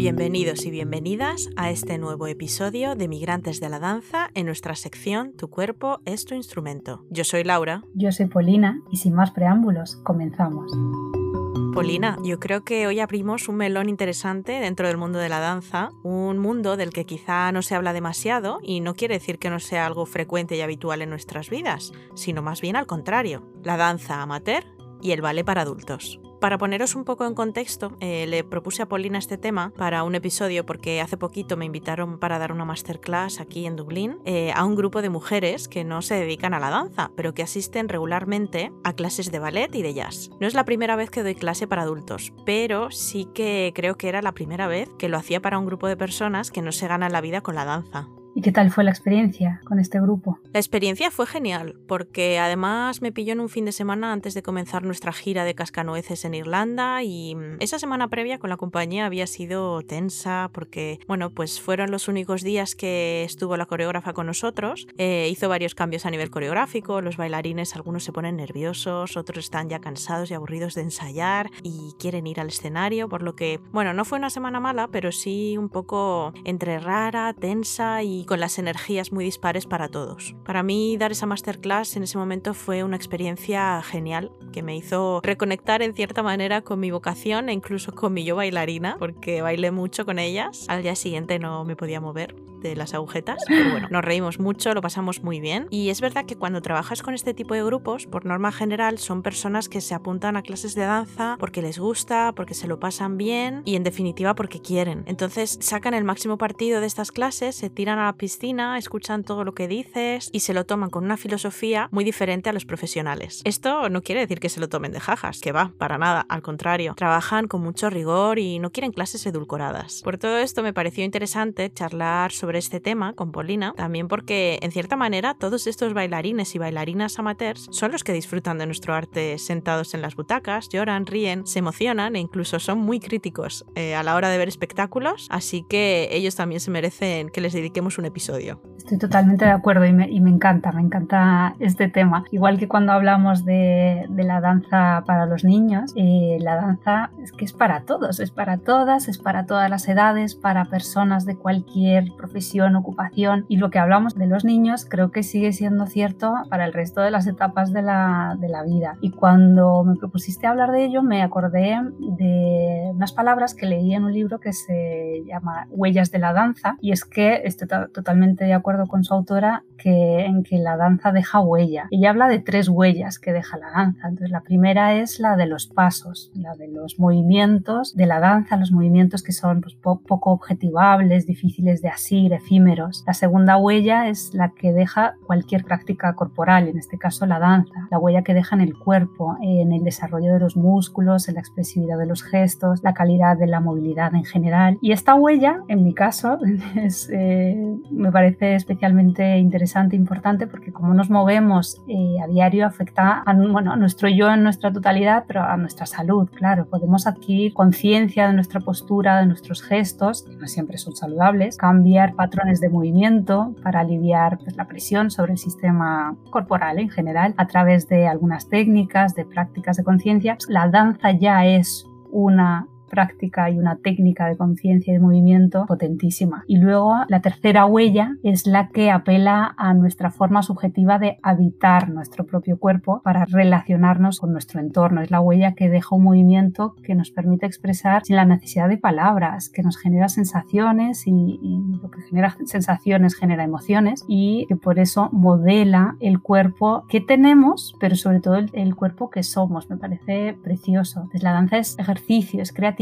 Bienvenidos y bienvenidas a este nuevo episodio de Migrantes de la Danza en nuestra sección Tu cuerpo es tu instrumento. Yo soy Laura. Yo soy Polina y sin más preámbulos, comenzamos. Polina, yo creo que hoy abrimos un melón interesante dentro del mundo de la danza, un mundo del que quizá no se habla demasiado y no quiere decir que no sea algo frecuente y habitual en nuestras vidas, sino más bien al contrario, la danza amateur y el ballet para adultos. Para poneros un poco en contexto, eh, le propuse a Paulina este tema para un episodio porque hace poquito me invitaron para dar una masterclass aquí en Dublín eh, a un grupo de mujeres que no se dedican a la danza, pero que asisten regularmente a clases de ballet y de jazz. No es la primera vez que doy clase para adultos, pero sí que creo que era la primera vez que lo hacía para un grupo de personas que no se ganan la vida con la danza. ¿Y qué tal fue la experiencia con este grupo? La experiencia fue genial, porque además me pilló en un fin de semana antes de comenzar nuestra gira de cascanueces en Irlanda y mm, esa semana previa con la compañía había sido tensa porque, bueno, pues fueron los únicos días que estuvo la coreógrafa con nosotros. Eh, hizo varios cambios a nivel coreográfico, los bailarines algunos se ponen nerviosos, otros están ya cansados y aburridos de ensayar y quieren ir al escenario, por lo que, bueno, no fue una semana mala, pero sí un poco entre rara, tensa y con las energías muy dispares para todos. Para mí dar esa masterclass en ese momento fue una experiencia genial que me hizo reconectar en cierta manera con mi vocación e incluso con mi yo bailarina, porque bailé mucho con ellas. Al día siguiente no me podía mover de las agujetas, pero bueno, nos reímos mucho, lo pasamos muy bien. Y es verdad que cuando trabajas con este tipo de grupos, por norma general, son personas que se apuntan a clases de danza porque les gusta, porque se lo pasan bien y en definitiva porque quieren. Entonces sacan el máximo partido de estas clases, se tiran a la piscina, escuchan todo lo que dices y se lo toman con una filosofía muy diferente a los profesionales. Esto no quiere decir que se lo tomen de jajas, que va, para nada, al contrario, trabajan con mucho rigor y no quieren clases edulcoradas. Por todo esto me pareció interesante charlar sobre este tema con Polina, también porque en cierta manera todos estos bailarines y bailarinas amateurs son los que disfrutan de nuestro arte sentados en las butacas, lloran, ríen, se emocionan e incluso son muy críticos eh, a la hora de ver espectáculos, así que ellos también se merecen que les dediquemos un episodio. Estoy totalmente de acuerdo y me, encanta, me encanta este tema. Igual que cuando hablamos de, la danza para los niños, eh, la danza es que es para todos, es para todas, es para todas las edades, para personas de cualquier profesión ocupación y lo que hablamos de los niños creo que sigue siendo cierto para el resto de las etapas de la, de la vida. Y cuando me propusiste hablar de ello me acordé de unas palabras que leí en un libro que se llama Huellas de la danza y es que estoy totalmente de acuerdo con su autora que, en que la danza deja huella. Ella habla de tres huellas que deja la danza. Entonces la primera es la de los pasos, la de los movimientos de la danza, los movimientos que son pues, poco objetivables, difíciles de asir, efímeros. La segunda huella es la que deja cualquier práctica corporal, en este caso la danza, la huella que deja en el cuerpo, en el desarrollo de los músculos, en la expresividad de los gestos, la calidad de la movilidad en general. Y esta huella, en mi caso, eh, me parece especialmente interesante e importante porque como nos movemos eh, a diario afecta a, bueno, a nuestro yo en nuestra totalidad, pero a nuestra salud, claro. Podemos adquirir conciencia de nuestra postura, de nuestros gestos, que no siempre son saludables, cambiar patrones de movimiento para aliviar pues, la presión sobre el sistema corporal en general a través de algunas técnicas, de prácticas de conciencia. La danza ya es una práctica y una técnica de conciencia y de movimiento potentísima. Y luego la tercera huella es la que apela a nuestra forma subjetiva de habitar nuestro propio cuerpo para relacionarnos con nuestro entorno. Es la huella que deja un movimiento que nos permite expresar sin la necesidad de palabras, que nos genera sensaciones y, lo que genera sensaciones genera emociones y que por eso modela el cuerpo que tenemos, pero sobre todo el, cuerpo que somos. Me parece precioso. la danza es ejercicio, es creatividad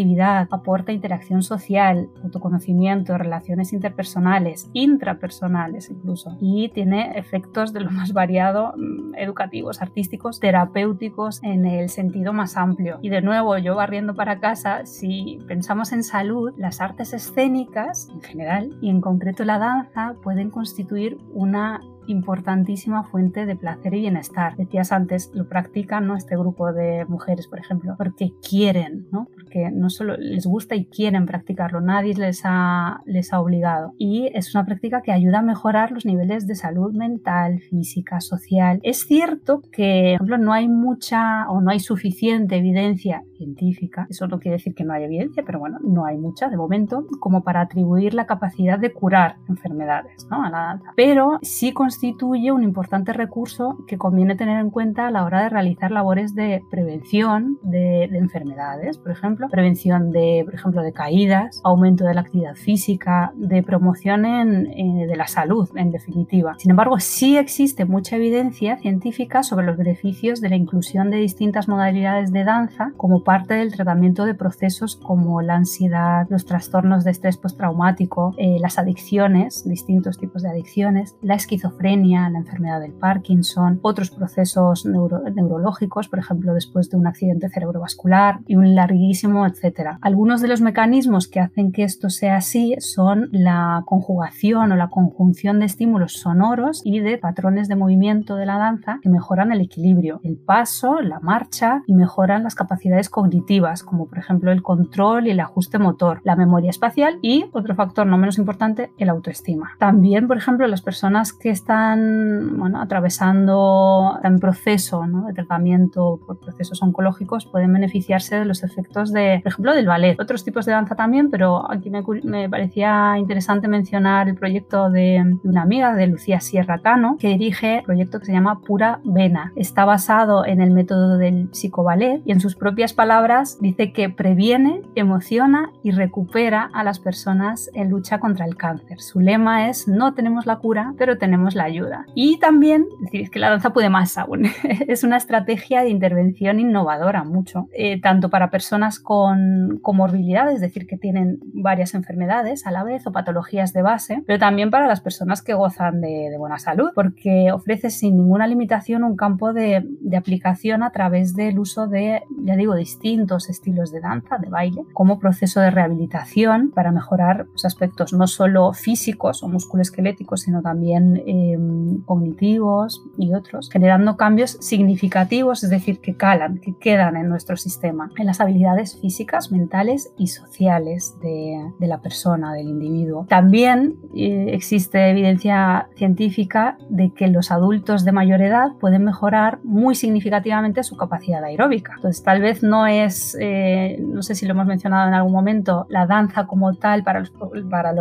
aporta interacción social, autoconocimiento, relaciones interpersonales, intrapersonales incluso, y tiene efectos de lo más variado, mm, educativos, artísticos, terapéuticos en el sentido más amplio. Y de nuevo, yo barriendo para casa, si pensamos en salud, las artes escénicas en general y en concreto la danza pueden constituir una importantísima fuente de placer y bienestar. Decías antes, lo practican ¿no? este grupo de mujeres, por ejemplo, porque quieren, ¿no? Porque no solo les gusta y quieren practicarlo, nadie les ha, les ha obligado. Y es una práctica que ayuda a mejorar los niveles de salud mental, física, social. Es cierto que, por ejemplo, no hay mucha o no hay suficiente evidencia científica, eso no quiere decir que no haya evidencia, pero bueno, no hay mucha de momento, como para atribuir la capacidad de curar enfermedades ¿no? a la danza. Pero sí constituye un importante recurso que conviene tener en cuenta a la hora de realizar labores de prevención de, enfermedades, por ejemplo, prevención de, por ejemplo, de caídas, aumento de la actividad física, de promoción de la salud, en definitiva. Sin embargo, sí existe mucha evidencia científica sobre los beneficios de la inclusión de distintas modalidades de danza como parte del tratamiento de procesos como la ansiedad, los trastornos de estrés postraumático, eh, las adicciones, distintos tipos de adicciones, la esquizofrenia, la enfermedad del Parkinson, otros procesos neurológicos, por ejemplo, después de un accidente cerebrovascular y un larguísimo etcétera. Algunos de los mecanismos que hacen que esto sea así son la conjugación o la conjunción de estímulos sonoros y de patrones de movimiento de la danza que mejoran el equilibrio, el paso, la marcha y mejoran las capacidades cognitivas, como por ejemplo el control y el ajuste motor, la memoria espacial y, otro factor no menos importante, el autoestima. También, por ejemplo, las personas que están bueno, atravesando en proceso de tratamiento por procesos oncológicos pueden beneficiarse de los efectos de, por ejemplo, del ballet. Otros tipos de danza también, pero aquí me, parecía interesante mencionar el proyecto de, una amiga, de Lucía Sierra Cano, que dirige un proyecto que se llama Pura Vena. Está basado en el método del psicoballet y en sus propias palabras dice que previene, emociona y recupera a las personas en lucha contra el cáncer. Su lema es no tenemos la cura, pero tenemos la ayuda. Y también, decir, que la danza puede más aún. es una estrategia de intervención innovadora mucho, eh, tanto para personas con comorbilidades, es decir, que tienen varias enfermedades a la vez o patologías de base, pero también para las personas que gozan de, buena salud, porque ofrece sin ninguna limitación un campo de, de aplicación a través del uso de, ya digo, distintos estilos de danza, de baile, como proceso de rehabilitación para mejorar los aspectos no solo físicos o musculoesqueléticos, sino también em, cognitivos y otros, generando cambios significativos, es decir, que calan, que quedan en nuestro sistema, en las habilidades físicas, mentales y sociales de, la persona, del individuo. También eh, existe evidencia científica de que los adultos de mayor edad pueden mejorar muy significativamente su capacidad aeróbica. Entonces, tal vez no es, eh, no sé si lo hemos mencionado en algún momento, la danza como tal para los,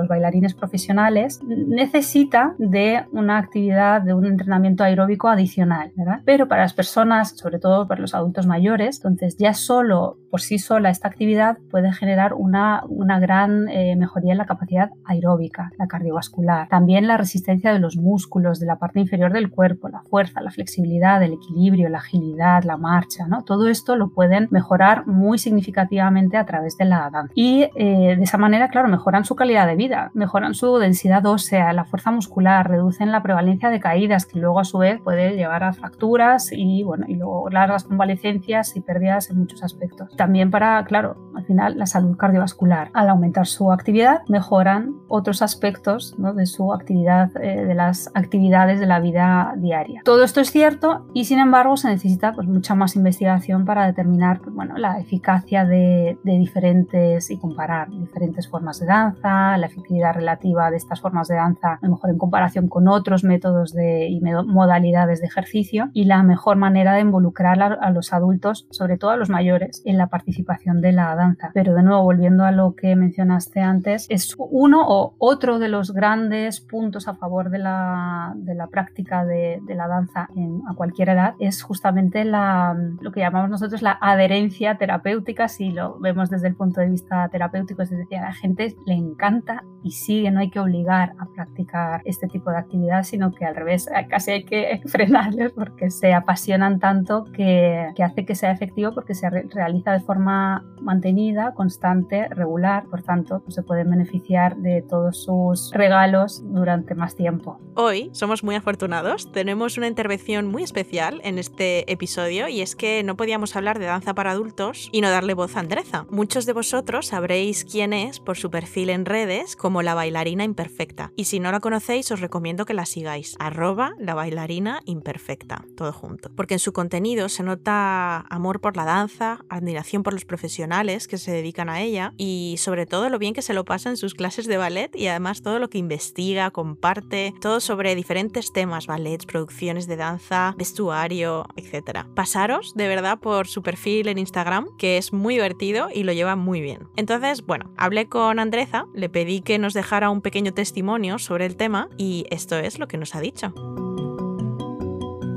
bailarines profesionales necesita de una actividad, de un entrenamiento aeróbico adicional, ¿verdad? Pero para las personas, sobre todo para los adultos mayores, entonces ya solo por sí sola esta actividad puede generar una, una gran eh, mejoría en la capacidad aeróbica, la cardiovascular, también la resistencia de los músculos de la parte inferior del cuerpo, la fuerza, la flexibilidad, el equilibrio, la agilidad, la marcha, ¿no? Todo esto lo pueden mejorar muy significativamente a través de la danza. Y eh, de esa manera, claro, mejoran su calidad de vida, mejoran su densidad ósea, la fuerza muscular, reducen la prevalencia de caídas, que luego a su vez puede llevar a fracturas y, bueno, y luego largas convalecencias y pérdidas en muchos aspectos. También para, claro, al final la salud cardiovascular. Al aumentar su actividad, mejoran otros aspectos de su actividad, eh, de las actividades de la vida diaria. Todo esto es cierto y sin embargo se necesita pues, mucha más investigación para determinar pues, bueno, la eficacia de, diferentes y comparar diferentes formas de danza, la efectividad relativa de estas formas de danza, a lo mejor en comparación con otros métodos de, y modalidades de ejercicio y la mejor manera de involucrar a, a los adultos, sobre todo a los mayores, en la participación de la danza. Pero de nuevo, volviendo a lo que mencionaste antes, es uno o otro de los grandes puntos a favor de la, de la práctica de, de la danza en, a cualquier edad, es justamente la, lo que llamamos nosotros la adherencia terapéutica, si lo vemos desde el punto de vista terapéutico, es decir, a la gente le encanta y sigue, no hay que obligar a practicar este tipo de actividad, sino que al revés, casi hay que frenarles porque se apasionan tanto que, que hace que sea efectivo porque se realiza de forma mantenida, constante, regular, por tanto, pues se pueden beneficiar de todos sus regalos durante más tiempo. Hoy somos muy afortunados, tenemos una intervención muy especial en este episodio y es que no podíamos hablar de danza para adultos y no darle voz a Andreza. Muchos de vosotros sabréis quién es por su perfil en redes como la bailarina imperfecta y si no la conocéis os recomiendo que la sigáis, arroba la bailarina imperfecta, todo junto, porque en su contenido se nota amor por la danza, admiración por los profesionales que se dedican a ella y sobre todo lo bien que se lo pasa en sus clases de ballet y además todo lo que investiga, comparte, todo sobre diferentes temas, ballets, producciones de danza, vestuario, etc. Pasaros de verdad por su perfil en Instagram, que es muy divertido y lo lleva muy bien. Entonces, bueno, hablé con Andreza, le pedí que nos dejara un pequeño testimonio sobre el tema y esto es lo que nos ha dicho.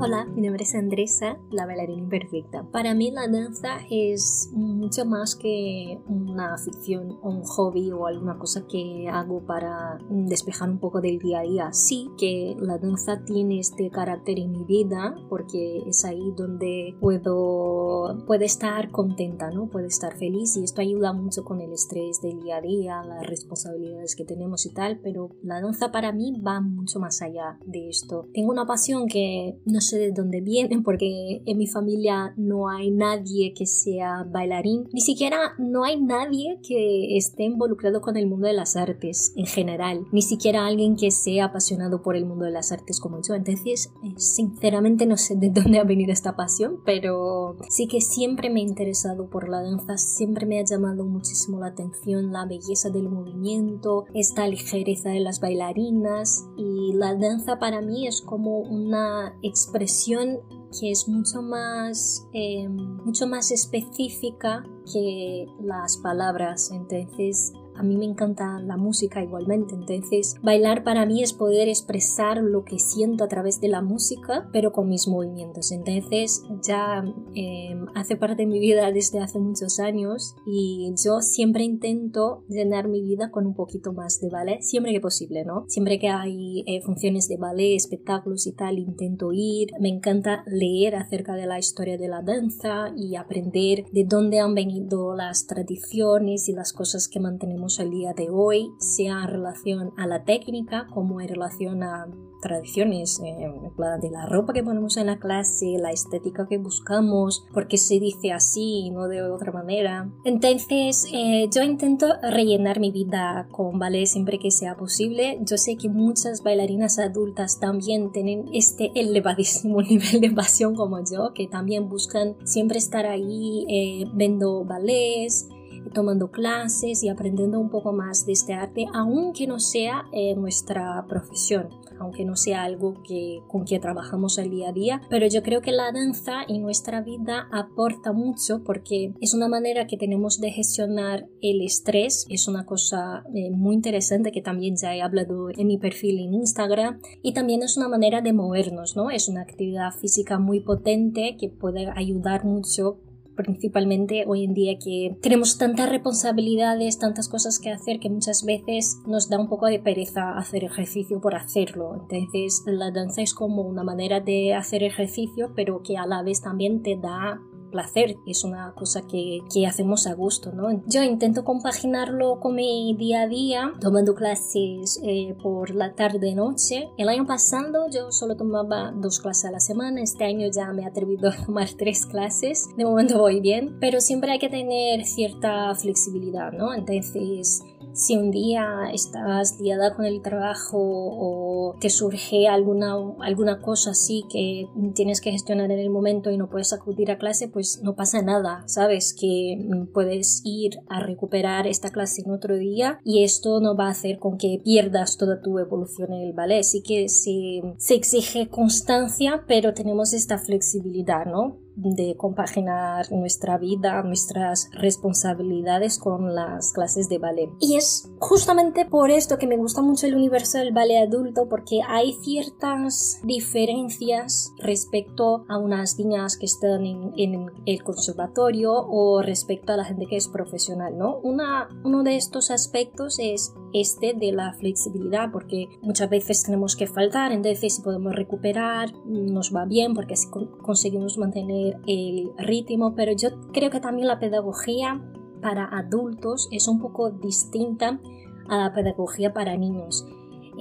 Hola, mi nombre es Andresa, la bailarina imperfecta. Para mí la danza es mucho más que una ficción o un hobby o alguna cosa que hago para despejar un poco del día a día. Sí que la danza tiene este carácter en mi vida porque es ahí donde puedo, puedo estar contenta, ¿no? Puedo estar feliz y esto ayuda mucho con el estrés del día a día, las responsabilidades que tenemos y tal, pero la danza para mí va mucho más allá de esto. Tengo una pasión que no sé de dónde vienen porque en mi familia no hay nadie que sea bailarín, ni siquiera no hay nadie que esté involucrado con el mundo de las artes en general, ni siquiera alguien que sea apasionado por el mundo de las artes como yo. Entonces, eh, sinceramente no sé de dónde ha venido esta pasión, pero sí que siempre me he interesado por la danza, siempre me ha llamado muchísimo la atención la belleza del movimiento, esta ligereza de las bailarinas y la danza para mí es como una expresión que es mucho más, eh, mucho más específica que las palabras. Entonces a mí me encanta la música igualmente, entonces bailar para mí es poder expresar lo que siento a través de la música, pero con mis movimientos. Entonces ya em, hace parte de mi vida desde hace muchos años y yo siempre intento llenar mi vida con un poquito más de ballet, siempre que posible, ¿no? Siempre que hay eh, funciones de ballet, espectáculos y tal, intento ir. Me encanta leer acerca de la historia de la danza y aprender de dónde han venido las tradiciones y las cosas que mantenemos el día de hoy, sea en relación a la técnica como en relación a tradiciones, eh, de la ropa que ponemos en la clase, la estética que buscamos, porque se dice así y no de otra manera. Entonces, eh, yo intento rellenar mi vida con ballet siempre que sea posible. Yo sé que muchas bailarinas adultas también tienen este elevadísimo nivel de pasión como yo, que también buscan siempre estar ahí eh, viendo ballets tomando clases y aprendiendo un poco más de este arte, aunque no sea eh, nuestra profesión, aunque no sea algo que, con que trabajamos el día a día. Pero yo creo que la danza en nuestra vida aporta mucho porque es una manera que tenemos de gestionar el estrés, es una cosa eh, muy interesante que también ya he hablado en mi perfil en Instagram y también es una manera de movernos, ¿no? Es una actividad física muy potente que puede ayudar mucho principalmente hoy en día que tenemos tantas responsabilidades, tantas cosas que hacer que muchas veces nos da un poco de pereza hacer ejercicio por hacerlo. Entonces la danza es como una manera de hacer ejercicio pero que a la vez también te da placer, es una cosa que, que hacemos a gusto, ¿no? Yo intento compaginarlo con mi día a día, tomando clases eh, por la tarde-noche. El año pasado yo solo tomaba dos clases a la semana, este año ya me he atrevido a tomar tres clases, de momento voy bien, pero siempre hay que tener cierta flexibilidad, ¿no? Entonces si un día estás liada con el trabajo o te surge alguna, alguna cosa así que tienes que gestionar en el momento y no puedes acudir a clase, pues no pasa nada, ¿sabes? Que puedes ir a recuperar esta clase en otro día y esto no va a hacer con que pierdas toda tu evolución en el ballet. Sí que se, se exige constancia, pero tenemos esta flexibilidad, ¿no? De compaginar nuestra vida, nuestras responsabilidades con las clases de ballet. Y es justamente por esto que me gusta mucho el universo del ballet adulto, porque hay ciertas diferencias respecto a unas niñas que están en, el conservatorio o respecto a la gente que es profesional, ¿no? Una, uno de estos aspectos es este de la flexibilidad, porque muchas veces tenemos que faltar, entonces si podemos recuperar, nos va bien, porque así conseguimos mantener el ritmo, pero yo creo que también la pedagogía para adultos es un poco distinta a la pedagogía para niños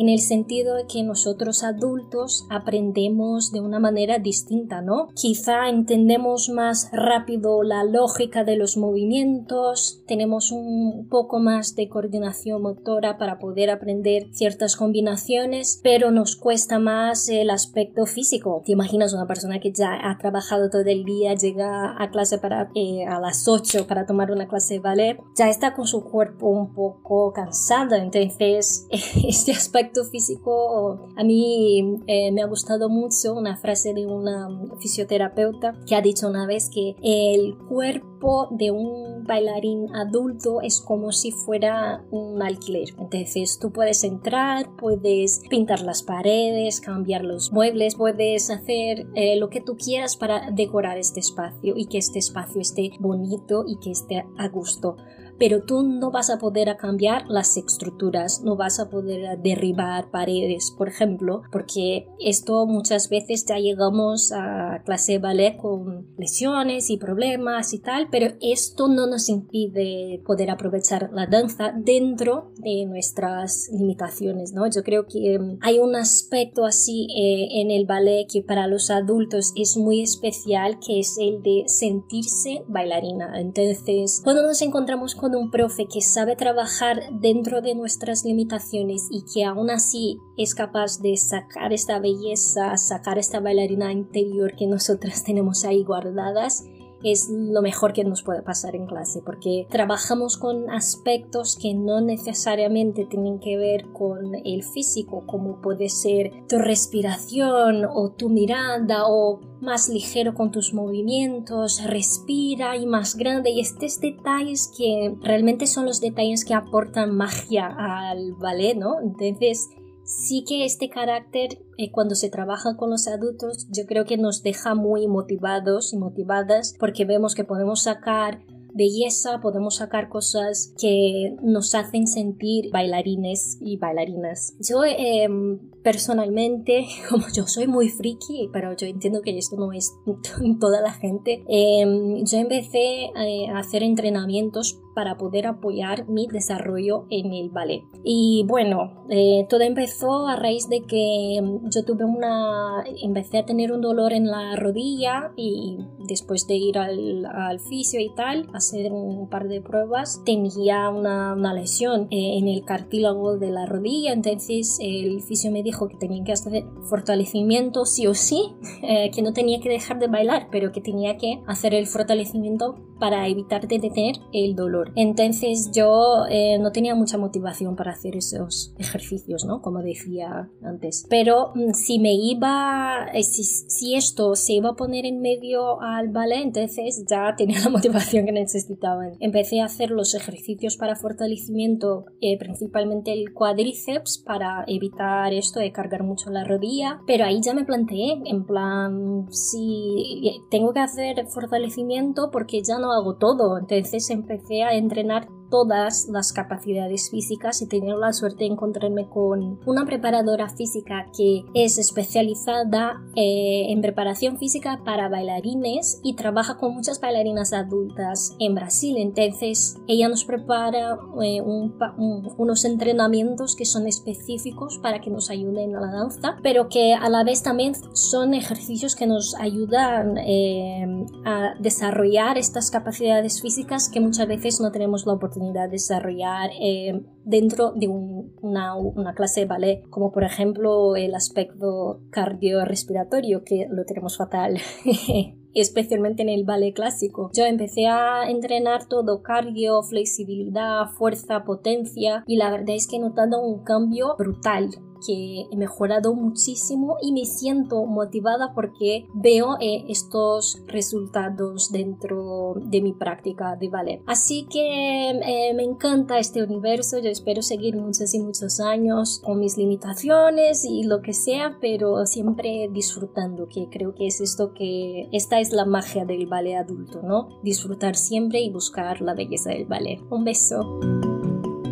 en el sentido de que nosotros adultos aprendemos de una manera distinta, ¿no? Quizá entendemos más rápido la lógica de los movimientos, tenemos un poco más de coordinación motora para poder aprender ciertas combinaciones, pero nos cuesta más el aspecto físico. ¿Te imaginas una persona que ya ha trabajado todo el día, llega a clase para, eh, a las 8 para tomar una clase de ballet, ya está con su cuerpo un poco cansado, entonces este aspecto físico, a mí eh, me ha gustado mucho una frase de una fisioterapeuta que ha dicho una vez que el cuerpo de un bailarín adulto es como si fuera un alquiler. Entonces tú puedes entrar, puedes pintar las paredes, cambiar los muebles, puedes hacer eh, lo que tú quieras para decorar este espacio y que este espacio esté bonito y que esté a gusto pero tú no vas a poder cambiar las estructuras, no vas a poder derribar paredes, por ejemplo, porque esto muchas veces ya llegamos a clase de ballet con lesiones y problemas y tal, pero esto no nos impide poder aprovechar la danza dentro de nuestras limitaciones, ¿no? Yo creo que em, hay un aspecto así eh, en el ballet que para los adultos es muy especial, que es el de sentirse bailarina. Entonces, cuando nos encontramos con un profe que sabe trabajar dentro de nuestras limitaciones y que aún así es capaz de sacar esta belleza, sacar esta bailarina interior que nosotras tenemos ahí guardadas, es lo mejor que nos puede pasar en clase porque trabajamos con aspectos que no necesariamente tienen que ver con el físico como puede ser tu respiración o tu mirada o más ligero con tus movimientos, respira y más grande y estos detalles que realmente son los detalles que aportan magia al ballet, ¿no? Entonces sí que este carácter eh, cuando se trabaja con los adultos yo creo que nos deja muy motivados y motivadas porque vemos que podemos sacar belleza, podemos sacar cosas que nos hacen sentir bailarines y bailarinas. Yo em, personalmente, como yo soy muy friki, pero yo entiendo que esto no es toda la gente, em, yo empecé eh, a hacer entrenamientos para poder apoyar mi desarrollo en el ballet. Y bueno, eh, todo empezó a raíz de que em, yo tuve una, empecé a tener un dolor en la rodilla y después de ir al, al fisio y tal, hacer un par de pruebas, tenía una, una lesión eh, en el cartílago de la rodilla, entonces el fisio me dijo que tenía que hacer fortalecimiento sí o sí, eh, que no tenía que dejar de bailar, pero que tenía que hacer el fortalecimiento para evitar de tener el dolor. Entonces yo eh, no tenía mucha motivación para hacer esos ejercicios, ¿no? Como decía antes. Pero mm, si me iba, si, si esto se iba a poner en medio al ballet, entonces ya tenía la motivación que necesitaban. Empecé a hacer los ejercicios para fortalecimiento, eh, principalmente el cuádriceps, para evitar esto de cargar mucho la rodilla. Pero ahí ya me planteé, en plan, si tengo que hacer fortalecimiento porque ya no hago todo. Entonces empecé a entrenar todas las capacidades físicas y tener la suerte de encontrarme con una preparadora física que es especializada eh, en preparación física para bailarines y trabaja con muchas bailarinas adultas en Brasil. Entonces ella nos prepara eh, unos entrenamientos que son específicos para que nos ayuden a la danza, pero que a la vez también son ejercicios que nos ayudan eh, a desarrollar estas capacidades físicas que muchas veces no tenemos la oportunidad desarrollar eh, dentro de una, una, clase de ballet, como por ejemplo el aspecto cardiorrespiratorio, que lo tenemos fatal. especialmente en el ballet clásico. Yo empecé a entrenar todo cardio, flexibilidad, fuerza, potencia y la verdad es que he notado un cambio brutal que he mejorado muchísimo y me siento motivada porque veo eh, estos resultados dentro de mi práctica de ballet. Así que eh, me encanta este universo, yo espero seguir muchos y muchos años con mis limitaciones y lo que sea, pero siempre disfrutando, que creo que es esto que esta es la magia del ballet adulto, ¿no? Disfrutar siempre y buscar la belleza del ballet. Un beso.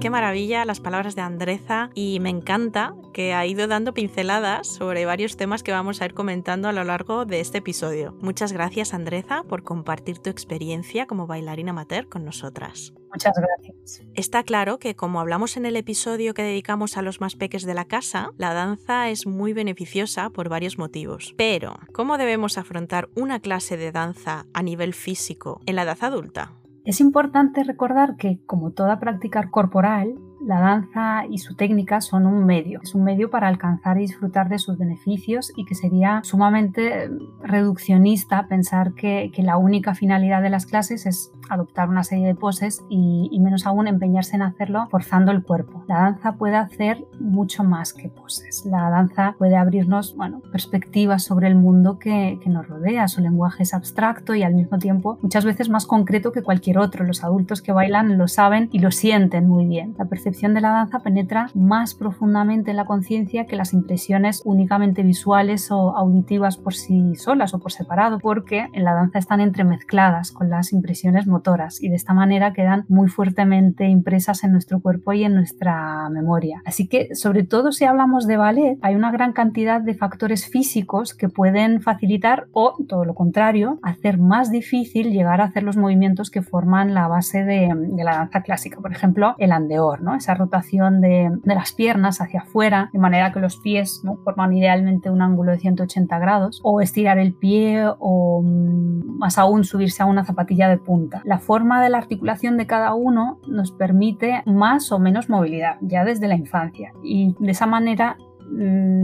Qué maravilla las palabras de Andreza y me encanta que ha ido dando pinceladas sobre varios temas que vamos a ir comentando a lo largo de este episodio. Muchas gracias Andreza por compartir tu experiencia como bailarina amateur con nosotras. Muchas gracias. Está claro que como hablamos en el episodio que dedicamos a los más peques de la casa, la danza es muy beneficiosa por varios motivos. Pero, ¿cómo debemos afrontar una clase de danza a nivel físico en la edad adulta? Es importante recordar que, como toda práctica corporal, la danza y su técnica son un medio, es un medio para alcanzar y disfrutar de sus beneficios y que sería sumamente reduccionista pensar que, la única finalidad de las clases es adoptar una serie de poses y, menos aún empeñarse en hacerlo forzando el cuerpo. La danza puede hacer mucho más que poses. La danza puede abrirnos bueno, perspectivas sobre el mundo que, que nos rodea. Su lenguaje es abstracto y al mismo tiempo muchas veces más concreto que cualquier otro. Los adultos que bailan lo saben y lo sienten muy bien. De la danza penetra más profundamente en la conciencia que las impresiones únicamente visuales o auditivas por sí solas o por separado, porque en la danza están entremezcladas con las impresiones motoras y de esta manera quedan muy fuertemente impresas en nuestro cuerpo y en nuestra memoria. Así que, sobre todo si hablamos de ballet, hay una gran cantidad de factores físicos que pueden facilitar o, todo lo contrario, hacer más difícil llegar a hacer los movimientos que forman la base de, la danza clásica. Por ejemplo, el andeor, ¿no? Esa rotación de, las piernas hacia afuera, de manera que los pies ¿no? forman idealmente un ángulo de 180 grados, o estirar el pie o mm, más aún subirse a una zapatilla de punta. La forma de la articulación de cada uno nos permite más o menos movilidad ya desde la infancia y de esa manera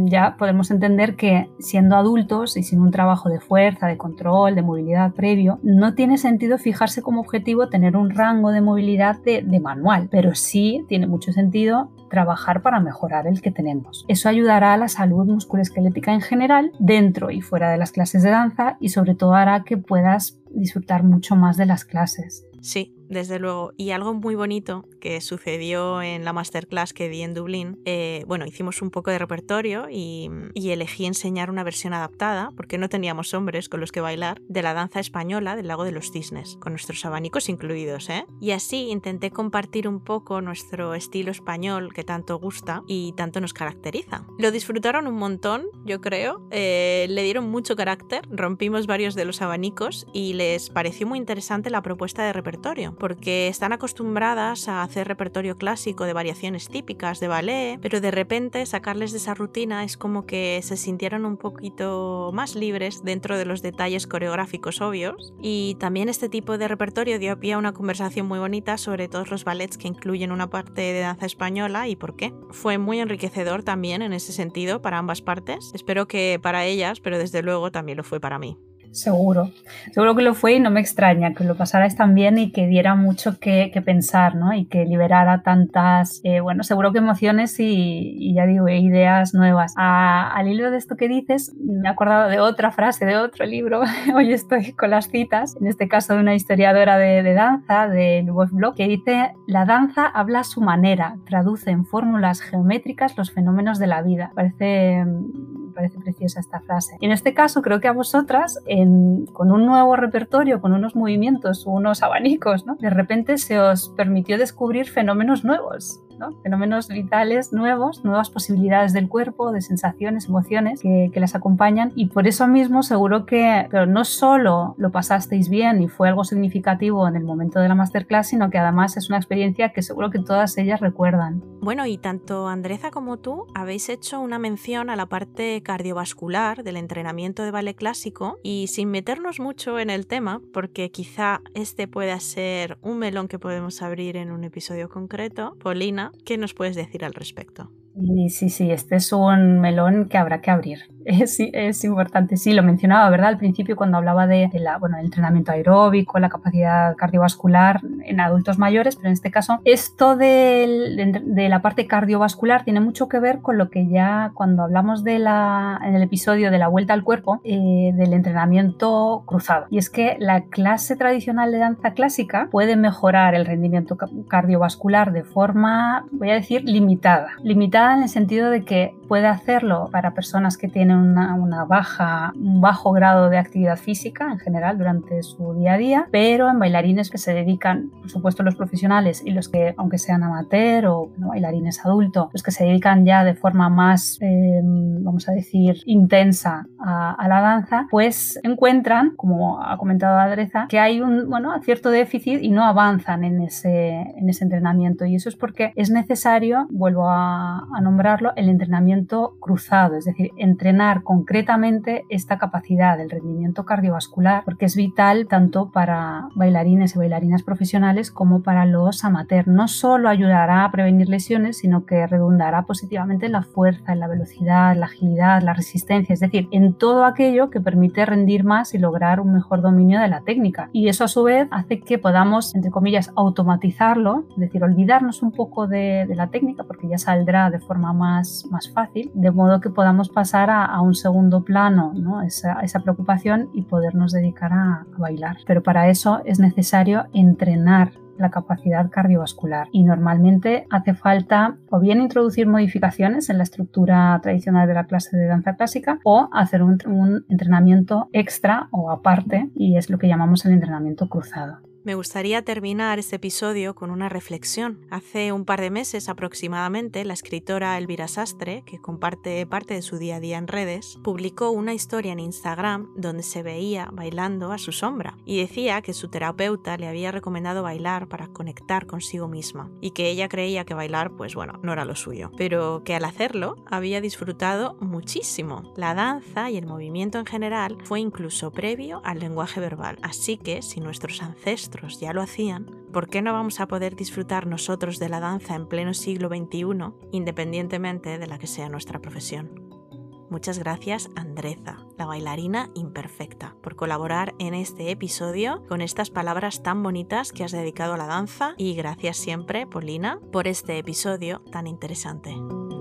ya podemos entender que siendo adultos y sin un trabajo de fuerza, de control, de movilidad previo, no tiene sentido fijarse como objetivo tener un rango de movilidad de, de manual, pero sí tiene mucho sentido trabajar para mejorar el que tenemos. Eso ayudará a la salud musculoesquelética en general, dentro y fuera de las clases de danza y sobre todo hará que puedas disfrutar mucho más de las clases. Sí, desde luego. Y algo muy bonito que sucedió en la masterclass que di en Dublín, eh, bueno, hicimos un poco de repertorio y, elegí enseñar una versión adaptada, porque no teníamos hombres con los que bailar, de la danza española del lago de los cisnes, con nuestros abanicos incluidos, ¿eh? Y así intenté compartir un poco nuestro estilo español que tanto gusta y tanto nos caracteriza. Lo disfrutaron un montón, yo creo, eh, le dieron mucho carácter, rompimos varios de los abanicos y les pareció muy interesante la propuesta de repertorio porque están acostumbradas a hacer repertorio clásico de variaciones típicas de ballet, pero de repente sacarles de esa rutina es como que se sintieron un poquito más libres dentro de los detalles coreográficos obvios. Y también este tipo de repertorio dio pie a una conversación muy bonita sobre todos los ballets que incluyen una parte de danza española y por qué. Fue muy enriquecedor también en ese sentido para ambas partes. Espero que para ellas, pero desde luego también lo fue para mí. Seguro, seguro que lo fue y no me extraña que lo pasaras tan bien y que diera mucho que, pensar, ¿no? Y que liberara tantas, eh, bueno, seguro que emociones y, ya digo, ideas nuevas. al hilo de esto que dices, me he acordado de otra frase de otro libro, hoy estoy con las citas, en este caso de una historiadora de, danza, de Wolf Bloch, que dice, la danza habla a su manera, traduce en fórmulas geométricas los fenómenos de la vida. Parece parece preciosa esta frase. Y en este caso creo que a vosotras, con un nuevo repertorio, con unos movimientos, unos abanicos, de repente se os permitió descubrir fenómenos nuevos fenómenos vitales nuevos, nuevas posibilidades del cuerpo, de sensaciones, emociones que, que, las acompañan. Y por eso mismo seguro que pero no solo lo pasasteis bien y fue algo significativo en el momento de la masterclass, sino que además es una experiencia que seguro que todas ellas recuerdan. Bueno, y tanto Andreza como tú habéis hecho una mención a la parte cardiovascular del entrenamiento de ballet clásico. Y sin meternos mucho en el tema, porque quizá este pueda ser un melón que podemos abrir en un episodio concreto, Polina, ¿qué nos puedes decir al respecto? Sí, sí, sí, este es un melón que habrá que abrir. Es, importante, sí, lo mencionaba, ¿verdad? Al principio cuando hablaba de, la, bueno, el entrenamiento aeróbico, la capacidad cardiovascular en adultos mayores, pero en este caso esto de, de la parte cardiovascular tiene mucho que ver con lo que ya cuando hablamos de la, en el episodio de la vuelta al cuerpo, eh, del entrenamiento cruzado. Y es que la clase tradicional de danza clásica puede mejorar el rendimiento cardiovascular de forma, voy a decir. Limitada equilibrada en el sentido de que puede hacerlo para personas que tienen una, baja, un bajo grado de actividad física en general durante su día a día, pero en bailarines que se dedican, por supuesto los profesionales y los que, aunque sean amateur o bailarines adultos, los que se dedican ya de forma más, em, vamos a decir, intensa a, la danza, pues encuentran, como ha comentado Adreza, que hay un bueno, cierto déficit y no avanzan en ese, en ese entrenamiento. Y eso es porque es necesario, vuelvo a, a nombrarlo, el entrenamiento cruzado, es decir, entrenar concretamente esta capacidad del rendimiento cardiovascular, porque es vital tanto para bailarines y bailarinas profesionales como para los amateurs. No solo ayudará a prevenir lesiones, sino que redundará positivamente en la fuerza, en la velocidad, la agilidad, la resistencia, es decir, en todo aquello que permite rendir más y lograr un mejor dominio de la técnica. Y eso a su vez hace que podamos, entre comillas, automatizarlo, es decir, olvidarnos un poco de, la técnica porque ya saldrá de forma más, más fácil, de modo que podamos pasar a, un segundo plano ¿no? esa, esa, preocupación y podernos dedicar a bailar. Pero para eso es necesario entrenar la capacidad cardiovascular y normalmente hace falta o bien introducir modificaciones en la estructura tradicional de la clase de danza clásica o hacer un entrenamiento extra o aparte y es lo que llamamos el entrenamiento cruzado. Me gustaría terminar este episodio con una reflexión. Hace un par de meses aproximadamente, la escritora Elvira Sastre, que comparte parte de su día a día en redes, publicó una historia en Instagram donde se veía bailando a su sombra y decía que su terapeuta le había recomendado bailar para conectar consigo misma y que ella creía que bailar, pues bueno, no era lo suyo, pero que al hacerlo había disfrutado muchísimo. La danza y el movimiento en general fue incluso previo al lenguaje verbal, así que si nuestros ancestros ya lo hacían, ¿por qué no vamos a poder disfrutar nosotros de la danza en pleno siglo XXI, independientemente de la que sea nuestra profesión? Muchas gracias Andreza, la bailarina imperfecta, por colaborar en este episodio con estas palabras tan bonitas que has dedicado a la danza y gracias siempre, Polina, por este episodio tan interesante.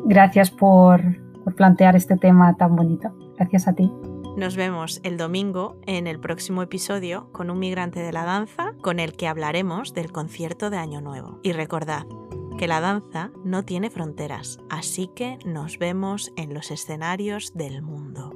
Gracias por, por plantear este tema tan bonito. Gracias a ti. Nos vemos el domingo en el próximo episodio con un migrante de la danza con el que hablaremos del concierto de Año Nuevo. Y recordad que la danza no tiene fronteras, así que nos vemos en los escenarios del mundo.